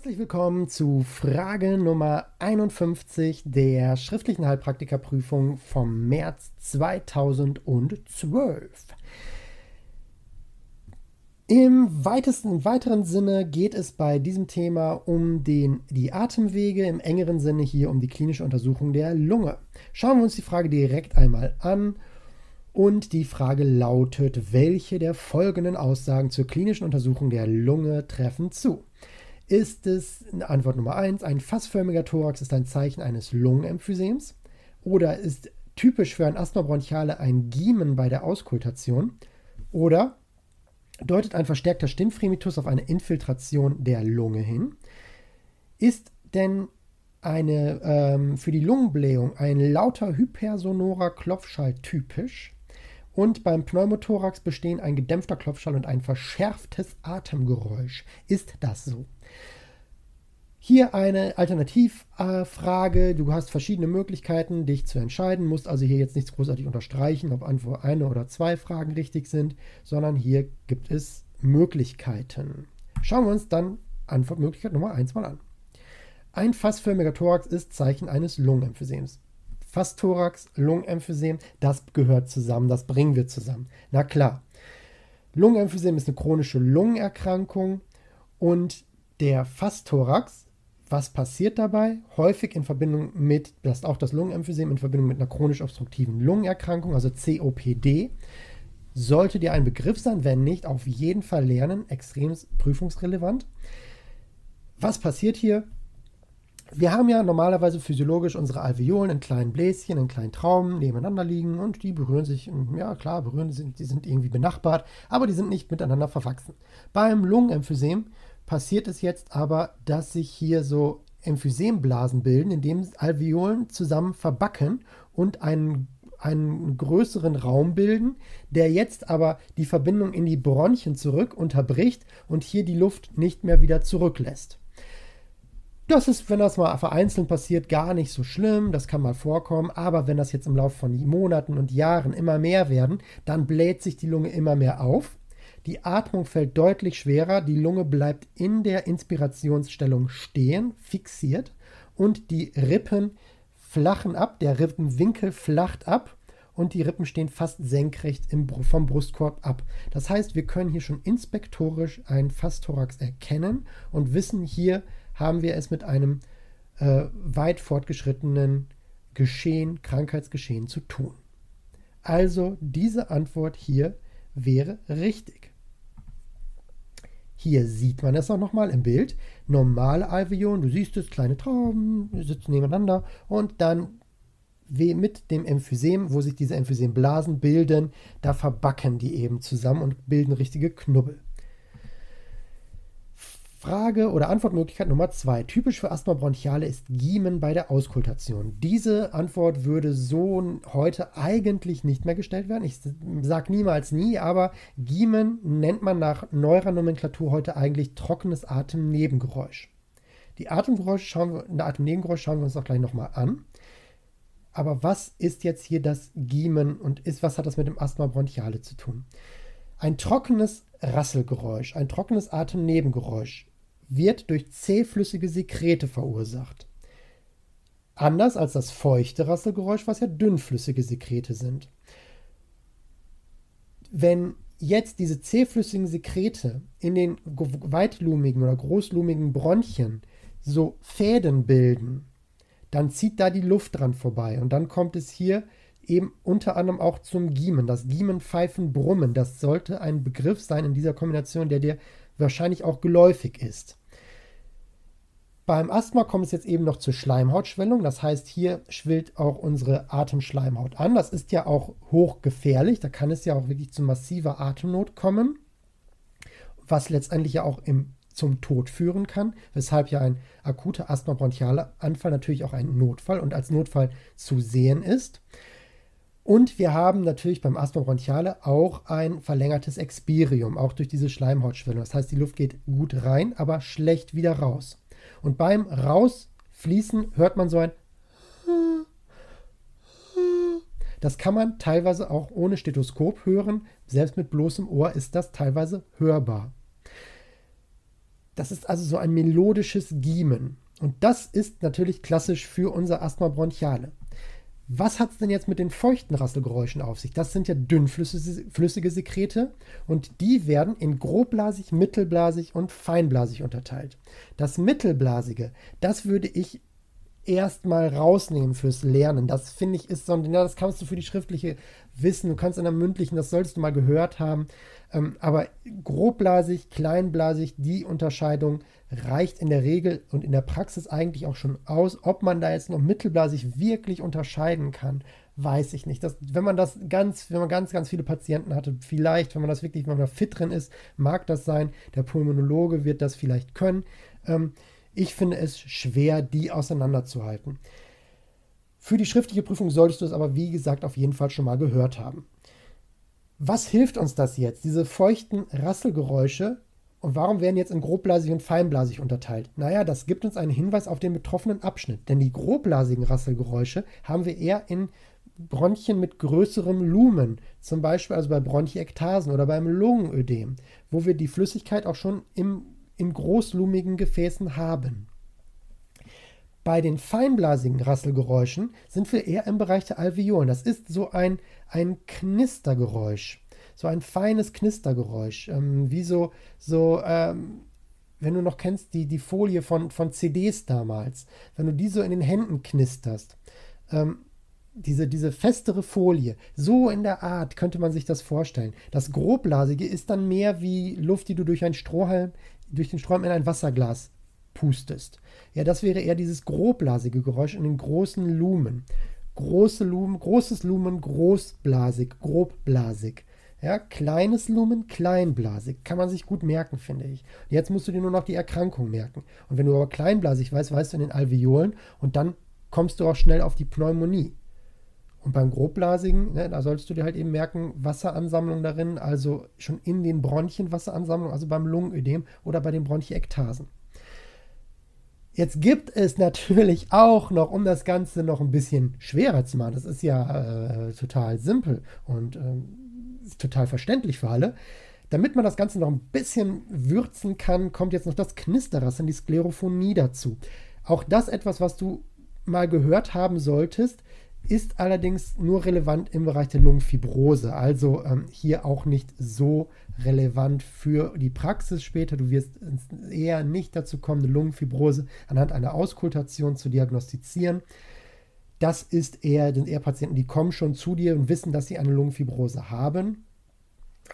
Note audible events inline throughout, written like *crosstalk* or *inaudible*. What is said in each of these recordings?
Herzlich willkommen zu Frage Nummer 51 der schriftlichen Heilpraktikerprüfung vom März 2012. Im weitesten, weiteren Sinne geht es bei diesem Thema um den, die Atemwege, im engeren Sinne hier um die klinische Untersuchung der Lunge. Schauen wir uns die Frage direkt einmal an. Und die Frage lautet, welche der folgenden Aussagen zur klinischen Untersuchung der Lunge treffen zu? Ist es Antwort Nummer 1, ein fassförmiger Thorax ist ein Zeichen eines Lungenemphysiems? Oder ist typisch für ein Asthma bronchiale ein Giemen bei der Auskultation? Oder deutet ein verstärkter Stimmfremitus auf eine Infiltration der Lunge hin? Ist denn eine ähm, für die Lungenblähung ein lauter hypersonorer Klopfschall typisch? Und beim Pneumothorax bestehen ein gedämpfter Klopfschall und ein verschärftes Atemgeräusch. Ist das so? Hier eine Alternativfrage. Du hast verschiedene Möglichkeiten, dich zu entscheiden, musst also hier jetzt nichts großartig unterstreichen, ob eine oder zwei Fragen richtig sind, sondern hier gibt es Möglichkeiten. Schauen wir uns dann Antwortmöglichkeit Nummer 1 mal an. Ein fassförmiger Thorax ist Zeichen eines Lungenemphysiems. Fassthorax, Lungenemphysem, das gehört zusammen, das bringen wir zusammen. Na klar. Lungenemphysem ist eine chronische Lungenerkrankung und der Fassthorax was passiert dabei? Häufig in Verbindung mit, das ist auch das Lungenemphysem, in Verbindung mit einer chronisch obstruktiven Lungenerkrankung, also COPD. Sollte dir ein Begriff sein, wenn nicht, auf jeden Fall lernen, extrem prüfungsrelevant. Was passiert hier? Wir haben ja normalerweise physiologisch unsere Alveolen in kleinen Bläschen, in kleinen Traumen nebeneinander liegen und die berühren sich, ja klar, berühren sich, die sind irgendwie benachbart, aber die sind nicht miteinander verwachsen. Beim Lungenemphysem passiert es jetzt aber, dass sich hier so Emphysemblasen bilden, indem Alveolen zusammen verbacken und einen, einen größeren Raum bilden, der jetzt aber die Verbindung in die Bronchien zurück unterbricht und hier die Luft nicht mehr wieder zurücklässt. Das ist, wenn das mal vereinzelt passiert, gar nicht so schlimm, das kann mal vorkommen, aber wenn das jetzt im Laufe von Monaten und Jahren immer mehr werden, dann bläht sich die Lunge immer mehr auf die Atmung fällt deutlich schwerer, die Lunge bleibt in der Inspirationsstellung stehen, fixiert und die Rippen flachen ab, der Rippenwinkel flacht ab und die Rippen stehen fast senkrecht im, vom Brustkorb ab. Das heißt, wir können hier schon inspektorisch einen Fastthorax erkennen und wissen, hier haben wir es mit einem äh, weit fortgeschrittenen Geschehen, Krankheitsgeschehen zu tun. Also diese Antwort hier wäre richtig. Hier sieht man es auch nochmal im Bild. Normale Alveolen, du siehst es, kleine Trauben, sitzen nebeneinander und dann mit dem Emphysem, wo sich diese Emphysemblasen bilden, da verbacken die eben zusammen und bilden richtige Knubbel. Frage oder Antwortmöglichkeit Nummer zwei. Typisch für Asthma bronchiale ist Giemen bei der Auskultation. Diese Antwort würde so heute eigentlich nicht mehr gestellt werden. Ich sage niemals nie, aber Giemen nennt man nach neuer Nomenklatur heute eigentlich trockenes Atemnebengeräusch. Die Atemgeräusche schauen wir, Atemnebengeräusch schauen wir uns auch gleich nochmal an. Aber was ist jetzt hier das Giemen und ist, was hat das mit dem Asthma bronchiale zu tun? Ein trockenes Rasselgeräusch, ein trockenes Atemnebengeräusch wird durch zähflüssige Sekrete verursacht. Anders als das feuchte Rasselgeräusch, was ja dünnflüssige Sekrete sind. Wenn jetzt diese zähflüssigen Sekrete in den weitlumigen oder großlumigen Bronchien so Fäden bilden, dann zieht da die Luft dran vorbei und dann kommt es hier eben unter anderem auch zum Giemen. Das Giemen, Pfeifen, Brummen, das sollte ein Begriff sein in dieser Kombination, der dir wahrscheinlich auch geläufig ist. Beim Asthma kommt es jetzt eben noch zur Schleimhautschwellung. Das heißt, hier schwillt auch unsere Atemschleimhaut an. Das ist ja auch hochgefährlich. Da kann es ja auch wirklich zu massiver Atemnot kommen, was letztendlich ja auch im, zum Tod führen kann, weshalb ja ein akuter asthma-bronchialer Anfall natürlich auch ein Notfall und als Notfall zu sehen ist. Und wir haben natürlich beim Asthma bronchiale auch ein verlängertes Expirium, auch durch diese Schleimhautschwellung. Das heißt, die Luft geht gut rein, aber schlecht wieder raus. Und beim Rausfließen hört man so ein das kann man teilweise auch ohne Stethoskop hören. Selbst mit bloßem Ohr ist das teilweise hörbar. Das ist also so ein melodisches Giemen. Und das ist natürlich klassisch für unser Asthma bronchiale. Was hat es denn jetzt mit den feuchten Rasselgeräuschen auf sich? Das sind ja dünnflüssige Sekrete und die werden in grobblasig, mittelblasig und feinblasig unterteilt. Das mittelblasige, das würde ich erstmal rausnehmen fürs Lernen. Das finde ich ist so, ja, das kannst du für die schriftliche wissen, du kannst in der mündlichen, das solltest du mal gehört haben. Ähm, aber grobblasig, kleinblasig, die Unterscheidung reicht in der Regel und in der Praxis eigentlich auch schon aus. Ob man da jetzt noch mittelblasig wirklich unterscheiden kann, weiß ich nicht. Das, wenn man das ganz, wenn man ganz, ganz viele Patienten hatte, vielleicht, wenn man das wirklich, wenn man da fit drin ist, mag das sein. Der Pulmonologe wird das vielleicht können. Ähm, ich finde es schwer, die auseinanderzuhalten. Für die schriftliche Prüfung solltest du es aber, wie gesagt, auf jeden Fall schon mal gehört haben. Was hilft uns das jetzt? Diese feuchten Rasselgeräusche und warum werden jetzt in grobblasig und feinblasig unterteilt? Naja, das gibt uns einen Hinweis auf den betroffenen Abschnitt. Denn die grobblasigen Rasselgeräusche haben wir eher in Bronchien mit größerem Lumen, zum Beispiel also bei Bronchiektasen oder beim Lungenödem, wo wir die Flüssigkeit auch schon im, in großlumigen Gefäßen haben. Bei den feinblasigen Rasselgeräuschen sind wir eher im Bereich der Alveolen. Das ist so ein, ein Knistergeräusch so ein feines Knistergeräusch, ähm, wie so, so ähm, wenn du noch kennst, die, die Folie von, von CDs damals, wenn du die so in den Händen knisterst, ähm, diese, diese festere Folie, so in der Art könnte man sich das vorstellen. Das Grobblasige ist dann mehr wie Luft, die du durch einen Strohhalm, durch den Strohhalm in ein Wasserglas pustest. Ja, das wäre eher dieses grobblasige Geräusch in den großen Lumen. Große Lumen, großes Lumen, großblasig, grobblasig. Ja, kleines Lumen, kleinblasig. Kann man sich gut merken, finde ich. Und jetzt musst du dir nur noch die Erkrankung merken. Und wenn du aber kleinblasig weißt, weißt du in den Alveolen und dann kommst du auch schnell auf die Pneumonie. Und beim Grobblasigen, ne, da solltest du dir halt eben merken, Wasseransammlung darin, also schon in den Bronchien Wasseransammlung, also beim Lungenödem oder bei den Bronchiektasen. Jetzt gibt es natürlich *laughs* auch noch, um das Ganze noch ein bisschen schwerer zu machen, das ist ja äh, total simpel und ist total verständlich für alle. Damit man das Ganze noch ein bisschen würzen kann, kommt jetzt noch das Knisterrasseln, die Sklerophonie dazu. Auch das etwas, was du mal gehört haben solltest, ist allerdings nur relevant im Bereich der Lungenfibrose. Also ähm, hier auch nicht so relevant für die Praxis später. Du wirst eher nicht dazu kommen, eine Lungenfibrose anhand einer Auskultation zu diagnostizieren. Das ist eher, sind eher Patienten, die kommen schon zu dir und wissen, dass sie eine Lungenfibrose haben.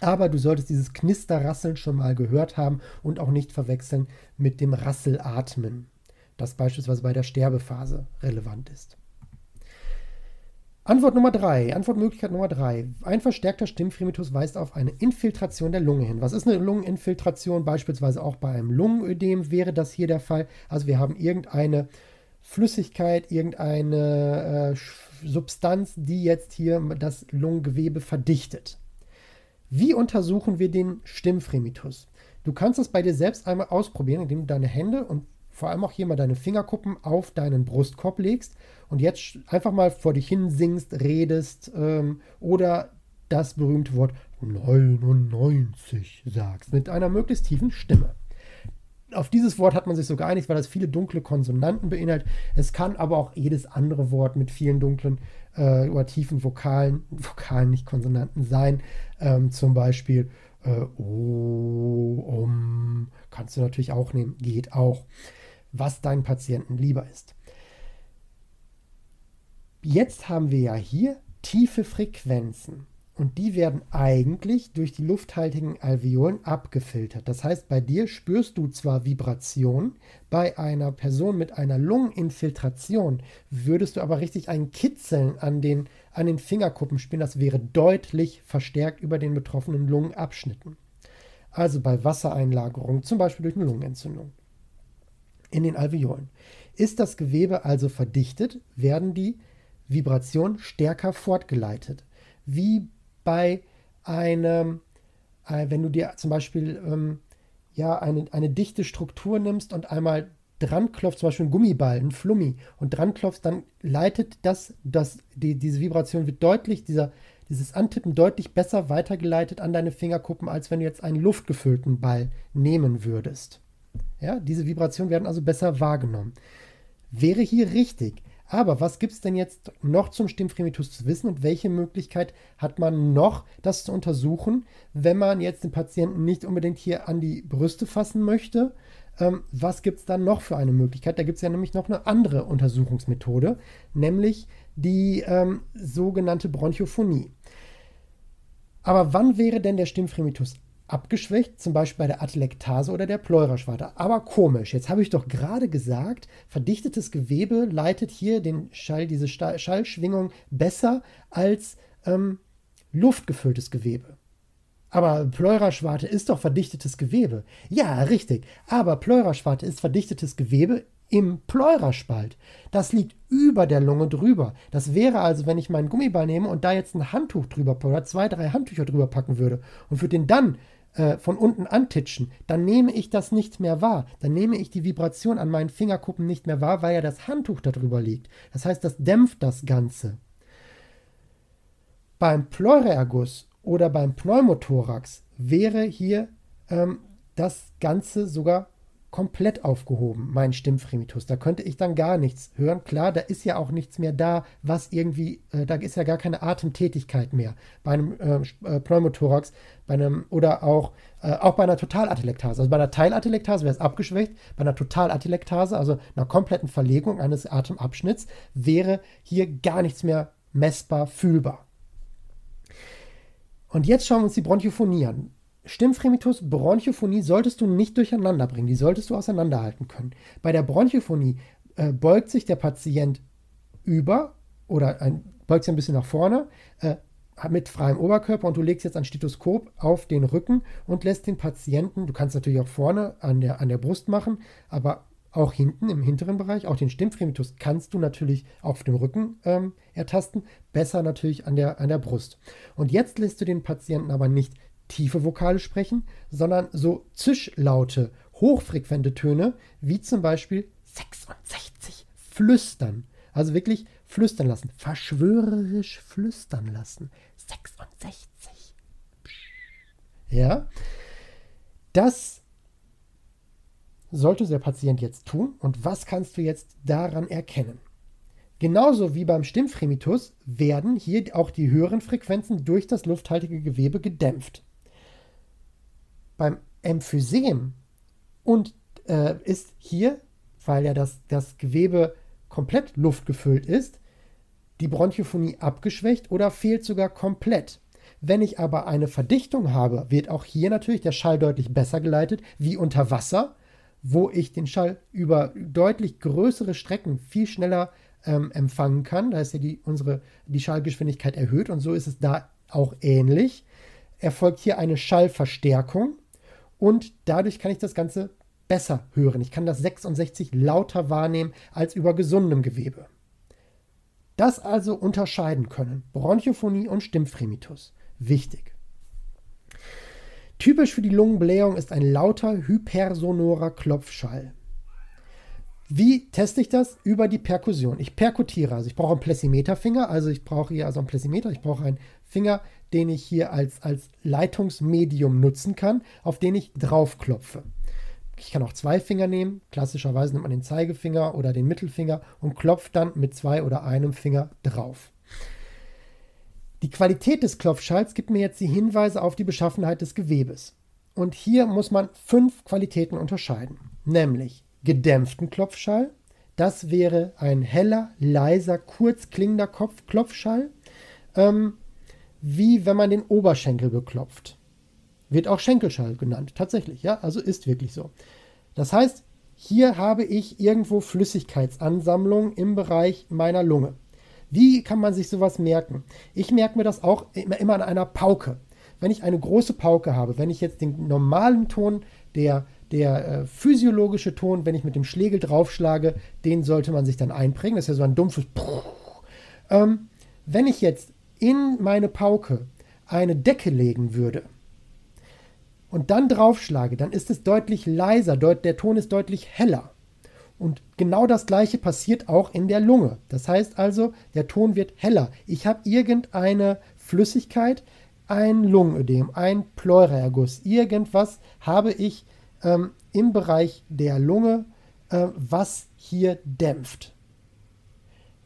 Aber du solltest dieses Knisterrasseln schon mal gehört haben und auch nicht verwechseln mit dem Rasselatmen, das beispielsweise bei der Sterbephase relevant ist. Antwort Nummer drei, Antwortmöglichkeit Nummer drei. Ein verstärkter Stimmfremitus weist auf eine Infiltration der Lunge hin. Was ist eine Lungeninfiltration? Beispielsweise auch bei einem Lungenödem wäre das hier der Fall. Also wir haben irgendeine Flüssigkeit, irgendeine äh, Substanz, die jetzt hier das Lungengewebe verdichtet. Wie untersuchen wir den Stimmfremitus? Du kannst es bei dir selbst einmal ausprobieren, indem du deine Hände und vor allem auch hier mal deine Fingerkuppen auf deinen Brustkorb legst und jetzt einfach mal vor dich hin singst, redest ähm, oder das berühmte Wort 99 sagst mit einer möglichst tiefen Stimme auf dieses Wort hat man sich so geeinigt, weil das viele dunkle Konsonanten beinhaltet. Es kann aber auch jedes andere Wort mit vielen dunklen äh, oder tiefen Vokalen, Vokalen nicht Konsonanten sein. Ähm, zum Beispiel äh, O, um, kannst du natürlich auch nehmen, geht auch, was deinen Patienten lieber ist. Jetzt haben wir ja hier tiefe Frequenzen. Und die werden eigentlich durch die lufthaltigen Alveolen abgefiltert. Das heißt, bei dir spürst du zwar Vibration, bei einer Person mit einer Lungeninfiltration würdest du aber richtig ein Kitzeln an den, an den Fingerkuppen spüren. Das wäre deutlich verstärkt über den betroffenen Lungenabschnitten. Also bei Wassereinlagerung, zum Beispiel durch eine Lungenentzündung in den Alveolen. Ist das Gewebe also verdichtet, werden die Vibrationen stärker fortgeleitet. Wie bei einem, äh, wenn du dir zum Beispiel ähm, ja, eine, eine dichte Struktur nimmst und einmal dran klopfst, zum Beispiel ein Gummiball, ein Flummi, und dran klopfst, dann leitet das, das die, diese Vibration wird deutlich, dieser, dieses Antippen deutlich besser weitergeleitet an deine Fingerkuppen, als wenn du jetzt einen luftgefüllten Ball nehmen würdest. Ja, diese Vibrationen werden also besser wahrgenommen. Wäre hier richtig. Aber was gibt es denn jetzt noch zum Stimmfremitus zu wissen und welche Möglichkeit hat man noch, das zu untersuchen, wenn man jetzt den Patienten nicht unbedingt hier an die Brüste fassen möchte? Ähm, was gibt es dann noch für eine Möglichkeit? Da gibt es ja nämlich noch eine andere Untersuchungsmethode, nämlich die ähm, sogenannte Bronchophonie. Aber wann wäre denn der Stimmfremitus abgeschwächt, zum Beispiel bei der Atelektase oder der Pleuraschwarte. Aber komisch, jetzt habe ich doch gerade gesagt, verdichtetes Gewebe leitet hier den Schall, diese Schallschwingung besser als ähm, luftgefülltes Gewebe. Aber Pleuraschwarte ist doch verdichtetes Gewebe. Ja, richtig. Aber Pleuraschwarte ist verdichtetes Gewebe im Pleuraspalt. Das liegt über der Lunge drüber. Das wäre also, wenn ich meinen Gummiball nehme und da jetzt ein Handtuch drüber oder zwei, drei Handtücher drüber packen würde und würde den dann äh, von unten antitschen, dann nehme ich das nicht mehr wahr. Dann nehme ich die Vibration an meinen Fingerkuppen nicht mehr wahr, weil ja das Handtuch darüber liegt. Das heißt, das dämpft das Ganze. Beim Pleureerguss oder beim Pneumothorax wäre hier ähm, das Ganze sogar komplett aufgehoben, mein Stimmfremitus. Da könnte ich dann gar nichts hören. Klar, da ist ja auch nichts mehr da, was irgendwie, äh, da ist ja gar keine Atemtätigkeit mehr bei einem äh, äh, Pneumothorax, bei einem oder auch, äh, auch bei einer Totalatelektase. Also bei einer Teilatelektase wäre es abgeschwächt, bei einer Totalatelektase, also einer kompletten Verlegung eines Atemabschnitts, wäre hier gar nichts mehr messbar fühlbar. Und jetzt schauen wir uns die Bronchophonie an. Stimmfremitus, Bronchophonie solltest du nicht durcheinander bringen, die solltest du auseinanderhalten können. Bei der Bronchophonie äh, beugt sich der Patient über oder ein, beugt sich ein bisschen nach vorne äh, mit freiem Oberkörper und du legst jetzt ein Stethoskop auf den Rücken und lässt den Patienten, du kannst natürlich auch vorne an der, an der Brust machen, aber auch hinten im hinteren Bereich, auch den Stimmfremitus kannst du natürlich auf dem Rücken ähm, ertasten, besser natürlich an der, an der Brust. Und jetzt lässt du den Patienten aber nicht tiefe Vokale sprechen, sondern so Zischlaute, hochfrequente Töne, wie zum Beispiel 66 flüstern. Also wirklich flüstern lassen, verschwörerisch flüstern lassen. 66. Ja, das sollte der Patient jetzt tun und was kannst du jetzt daran erkennen? Genauso wie beim Stimmfremitus werden hier auch die höheren Frequenzen durch das lufthaltige Gewebe gedämpft beim Emphysem und äh, ist hier, weil ja das, das Gewebe komplett luftgefüllt ist, die Bronchophonie abgeschwächt oder fehlt sogar komplett. Wenn ich aber eine Verdichtung habe, wird auch hier natürlich der Schall deutlich besser geleitet, wie unter Wasser, wo ich den Schall über deutlich größere Strecken viel schneller ähm, empfangen kann. Da ist ja die, unsere, die Schallgeschwindigkeit erhöht und so ist es da auch ähnlich. Erfolgt hier eine Schallverstärkung und dadurch kann ich das Ganze besser hören. Ich kann das 66 lauter wahrnehmen als über gesundem Gewebe. Das also unterscheiden können. Bronchophonie und Stimmfremitus. Wichtig. Typisch für die Lungenblähung ist ein lauter hypersonorer Klopfschall. Wie teste ich das? Über die Perkussion. Ich perkutiere, also ich brauche einen Plessimeterfinger, also ich brauche hier also einen Plessimeter, ich brauche einen Finger, den ich hier als, als Leitungsmedium nutzen kann, auf den ich draufklopfe. Ich kann auch zwei Finger nehmen. Klassischerweise nimmt man den Zeigefinger oder den Mittelfinger und klopft dann mit zwei oder einem Finger drauf. Die Qualität des Klopfschalls gibt mir jetzt die Hinweise auf die Beschaffenheit des Gewebes. Und hier muss man fünf Qualitäten unterscheiden, nämlich gedämpften Klopfschall. Das wäre ein heller, leiser, kurz klingender Kopf Klopfschall. Ähm, wie wenn man den Oberschenkel beklopft. Wird auch Schenkelschall genannt, tatsächlich, ja, also ist wirklich so. Das heißt, hier habe ich irgendwo Flüssigkeitsansammlung im Bereich meiner Lunge. Wie kann man sich sowas merken? Ich merke mir das auch immer, immer an einer Pauke. Wenn ich eine große Pauke habe, wenn ich jetzt den normalen Ton, der, der äh, physiologische Ton, wenn ich mit dem Schlegel draufschlage, den sollte man sich dann einprägen. Das ist ja so ein dumpfes. Ähm, wenn ich jetzt in meine Pauke eine Decke legen würde und dann draufschlage, dann ist es deutlich leiser, deut der Ton ist deutlich heller. Und genau das gleiche passiert auch in der Lunge. Das heißt also, der Ton wird heller. Ich habe irgendeine Flüssigkeit, ein Lungenödem, ein Pleuraerguss, irgendwas habe ich ähm, im Bereich der Lunge, äh, was hier dämpft.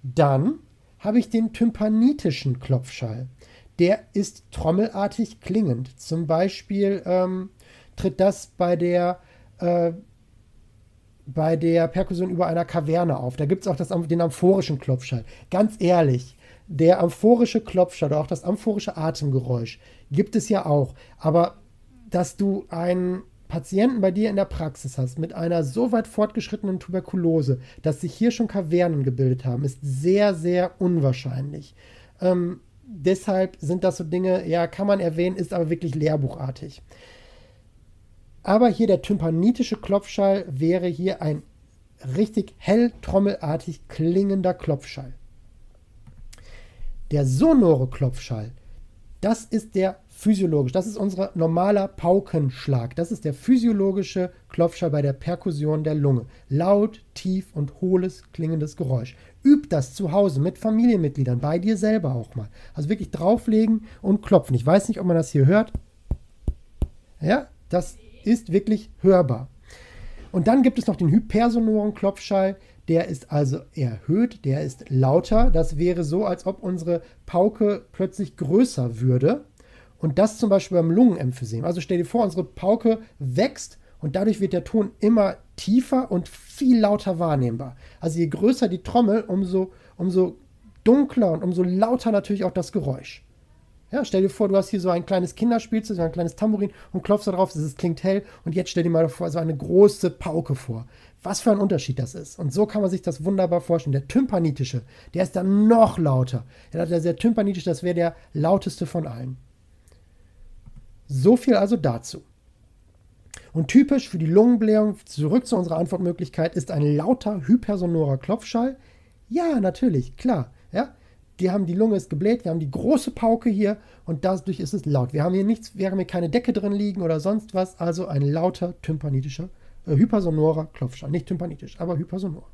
Dann habe ich den tympanitischen Klopfschall. Der ist trommelartig klingend. Zum Beispiel ähm, tritt das bei der, äh, bei der Perkussion über einer Kaverne auf. Da gibt es auch das, den amphorischen Klopfschall. Ganz ehrlich, der amphorische Klopfschall oder auch das amphorische Atemgeräusch gibt es ja auch. Aber dass du einen Patienten bei dir in der Praxis hast mit einer so weit fortgeschrittenen Tuberkulose, dass sich hier schon Kavernen gebildet haben, ist sehr, sehr unwahrscheinlich. Ähm, deshalb sind das so Dinge, ja, kann man erwähnen, ist aber wirklich lehrbuchartig. Aber hier der tympanitische Klopfschall wäre hier ein richtig hell trommelartig klingender Klopfschall. Der sonore Klopfschall, das ist der physiologisch, das ist unser normaler Paukenschlag. Das ist der physiologische Klopfschall bei der Perkussion der Lunge. Laut, tief und hohles klingendes Geräusch. Üb das zu Hause mit Familienmitgliedern, bei dir selber auch mal. Also wirklich drauflegen und klopfen. Ich weiß nicht, ob man das hier hört. Ja, das ist wirklich hörbar. Und dann gibt es noch den hypersonoren Klopfschall. Der ist also erhöht, der ist lauter. Das wäre so, als ob unsere Pauke plötzlich größer würde. Und das zum Beispiel beim Lungenemphysem. Also stell dir vor, unsere Pauke wächst und dadurch wird der Ton immer tiefer und viel lauter wahrnehmbar. Also je größer die Trommel, umso, umso dunkler und umso lauter natürlich auch das Geräusch. Ja, stell dir vor, du hast hier so ein kleines Kinderspielzeug, so ein kleines Tambourin und klopfst da drauf, es klingt hell und jetzt stell dir mal vor, so eine große Pauke vor. Was für ein Unterschied das ist. Und so kann man sich das wunderbar vorstellen. Der tympanitische, der ist dann noch lauter. Der, der tympanitische, das wäre der lauteste von allen. So viel also dazu. Und typisch für die Lungenblähung, zurück zu unserer Antwortmöglichkeit, ist ein lauter hypersonorer Klopfschall. Ja, natürlich, klar. Ja, die haben die Lunge ist gebläht, wir haben die große Pauke hier und dadurch ist es laut. Wir haben hier nichts, wir haben hier keine Decke drin liegen oder sonst was, also ein lauter tympanitischer, äh, hypersonorer Klopfschall. Nicht tympanitisch, aber hypersonor.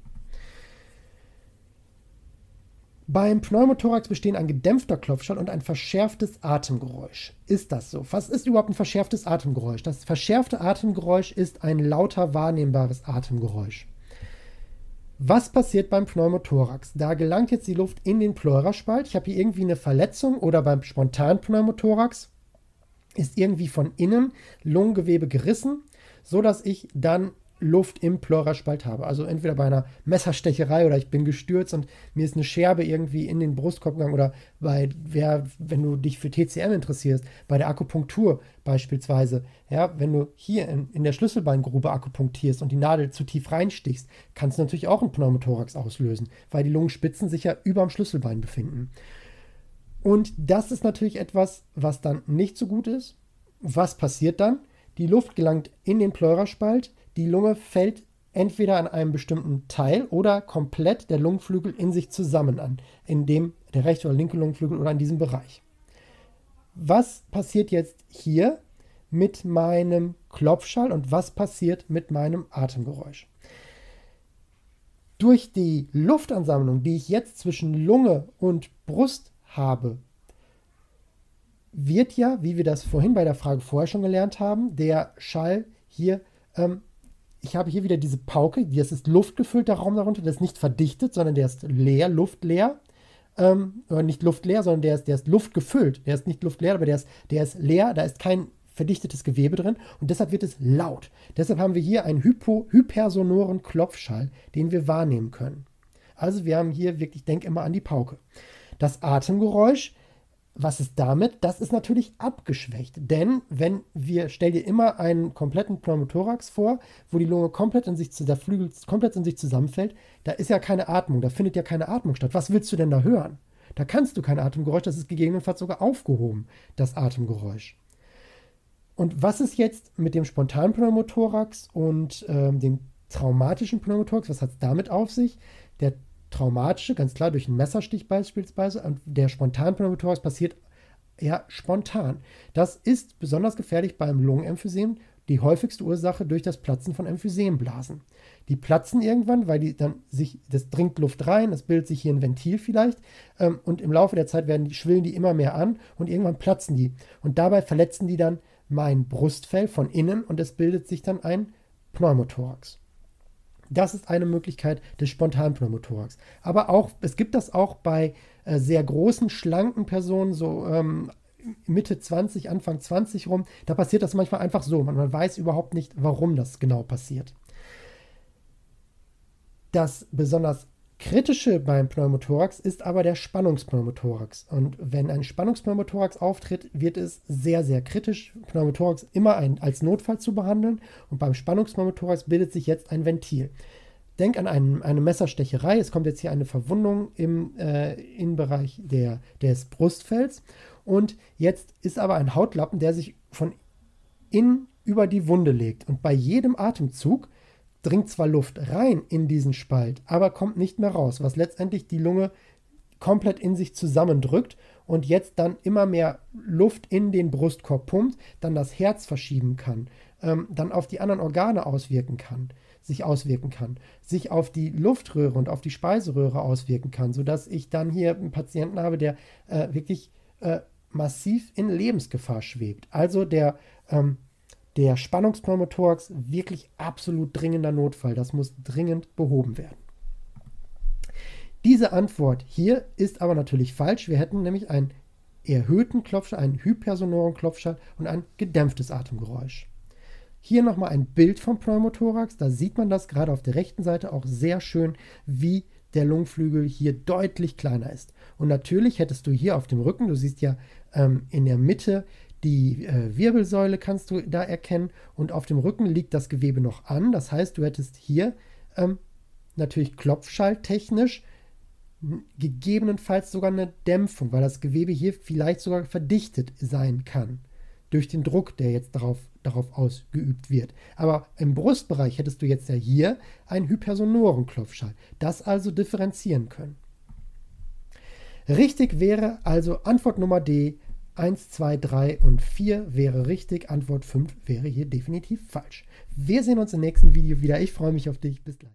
Beim Pneumothorax bestehen ein gedämpfter Klopfschall und ein verschärftes Atemgeräusch. Ist das so? Was ist überhaupt ein verschärftes Atemgeräusch? Das verschärfte Atemgeräusch ist ein lauter wahrnehmbares Atemgeräusch. Was passiert beim Pneumothorax? Da gelangt jetzt die Luft in den Pleuraspalt. Ich habe hier irgendwie eine Verletzung oder beim spontanen Pneumothorax ist irgendwie von innen Lungengewebe gerissen, sodass ich dann Luft im Pleuraspalt habe. Also entweder bei einer Messerstecherei oder ich bin gestürzt und mir ist eine Scherbe irgendwie in den Brustkorb gegangen oder bei, wer, wenn du dich für TCM interessierst, bei der Akupunktur beispielsweise, ja, wenn du hier in, in der Schlüsselbeingrube akupunktierst und die Nadel zu tief reinstichst, kannst du natürlich auch einen Pneumothorax auslösen, weil die Lungenspitzen sich ja über dem Schlüsselbein befinden. Und das ist natürlich etwas, was dann nicht so gut ist. Was passiert dann? Die Luft gelangt in den Pleuraspalt, die Lunge fällt entweder an einem bestimmten Teil oder komplett der Lungenflügel in sich zusammen an, in dem der rechte oder linke Lungenflügel oder in diesem Bereich. Was passiert jetzt hier mit meinem Klopfschall und was passiert mit meinem Atemgeräusch? Durch die Luftansammlung, die ich jetzt zwischen Lunge und Brust habe, wird ja, wie wir das vorhin bei der Frage vorher schon gelernt haben, der Schall hier ähm, ich habe hier wieder diese Pauke, das ist luftgefüllter Raum darunter, der ist nicht verdichtet, sondern der ist leer, luftleer. Ähm, nicht luftleer, sondern der ist, der ist luftgefüllt. Der ist nicht luftleer, aber der ist, der ist leer, da ist kein verdichtetes Gewebe drin und deshalb wird es laut. Deshalb haben wir hier einen hypo, hypersonoren Klopfschall, den wir wahrnehmen können. Also wir haben hier wirklich, denk immer an die Pauke. Das Atemgeräusch was ist damit? Das ist natürlich abgeschwächt. Denn wenn wir, stell dir immer einen kompletten Pneumothorax vor, wo die Lunge komplett in sich, der Flügel komplett in sich zusammenfällt, da ist ja keine Atmung, da findet ja keine Atmung statt. Was willst du denn da hören? Da kannst du kein Atemgeräusch, das ist gegebenenfalls sogar aufgehoben, das Atemgeräusch. Und was ist jetzt mit dem spontanen Pneumothorax und ähm, dem traumatischen Pneumothorax? Was hat es damit auf sich? Der traumatische, ganz klar durch einen Messerstich beispielsweise, und der Spontanpneumothorax passiert ja spontan. Das ist besonders gefährlich beim Lungenemphysem, die häufigste Ursache durch das Platzen von Emphysemblasen. Die platzen irgendwann, weil die dann sich, das dringt Luft rein, es bildet sich hier ein Ventil vielleicht ähm, und im Laufe der Zeit werden die, schwillen die immer mehr an und irgendwann platzen die. Und dabei verletzen die dann mein Brustfell von innen und es bildet sich dann ein Pneumothorax. Das ist eine Möglichkeit des spontanen Pneumothorax. Aber auch, es gibt das auch bei äh, sehr großen, schlanken Personen, so ähm, Mitte 20, Anfang 20 rum. Da passiert das manchmal einfach so. Man, man weiß überhaupt nicht, warum das genau passiert. Das besonders kritische beim Pneumothorax ist aber der Spannungspneumothorax. Und wenn ein Spannungspneumothorax auftritt, wird es sehr, sehr kritisch. Pneumothorax immer ein, als Notfall zu behandeln. Und beim Spannungspneumothorax bildet sich jetzt ein Ventil. Denk an einen, eine Messerstecherei. Es kommt jetzt hier eine Verwundung im äh, Innenbereich der, des Brustfells. Und jetzt ist aber ein Hautlappen, der sich von innen über die Wunde legt. Und bei jedem Atemzug dringt zwar Luft rein in diesen Spalt, aber kommt nicht mehr raus, was letztendlich die Lunge komplett in sich zusammendrückt und jetzt dann immer mehr Luft in den Brustkorb pumpt, dann das Herz verschieben kann, ähm, dann auf die anderen Organe auswirken kann, sich auswirken kann, sich auf die Luftröhre und auf die Speiseröhre auswirken kann, sodass ich dann hier einen Patienten habe, der äh, wirklich äh, massiv in Lebensgefahr schwebt. Also der ähm, der Spannungspneumothorax wirklich absolut dringender Notfall. Das muss dringend behoben werden. Diese Antwort hier ist aber natürlich falsch. Wir hätten nämlich einen erhöhten Klopfschall, einen hypersonoren Klopfschall und ein gedämpftes Atemgeräusch. Hier nochmal ein Bild vom Pneumothorax. Da sieht man das gerade auf der rechten Seite auch sehr schön, wie der Lungenflügel hier deutlich kleiner ist. Und natürlich hättest du hier auf dem Rücken, du siehst ja ähm, in der Mitte die äh, Wirbelsäule kannst du da erkennen und auf dem Rücken liegt das Gewebe noch an. Das heißt, du hättest hier ähm, natürlich klopfschalltechnisch gegebenenfalls sogar eine Dämpfung, weil das Gewebe hier vielleicht sogar verdichtet sein kann durch den Druck, der jetzt darauf, darauf ausgeübt wird. Aber im Brustbereich hättest du jetzt ja hier einen hypersonoren Klopfschall. Das also differenzieren können. Richtig wäre also Antwort Nummer D, 1, 2, 3 und 4 wäre richtig. Antwort 5 wäre hier definitiv falsch. Wir sehen uns im nächsten Video wieder. Ich freue mich auf dich. Bis gleich.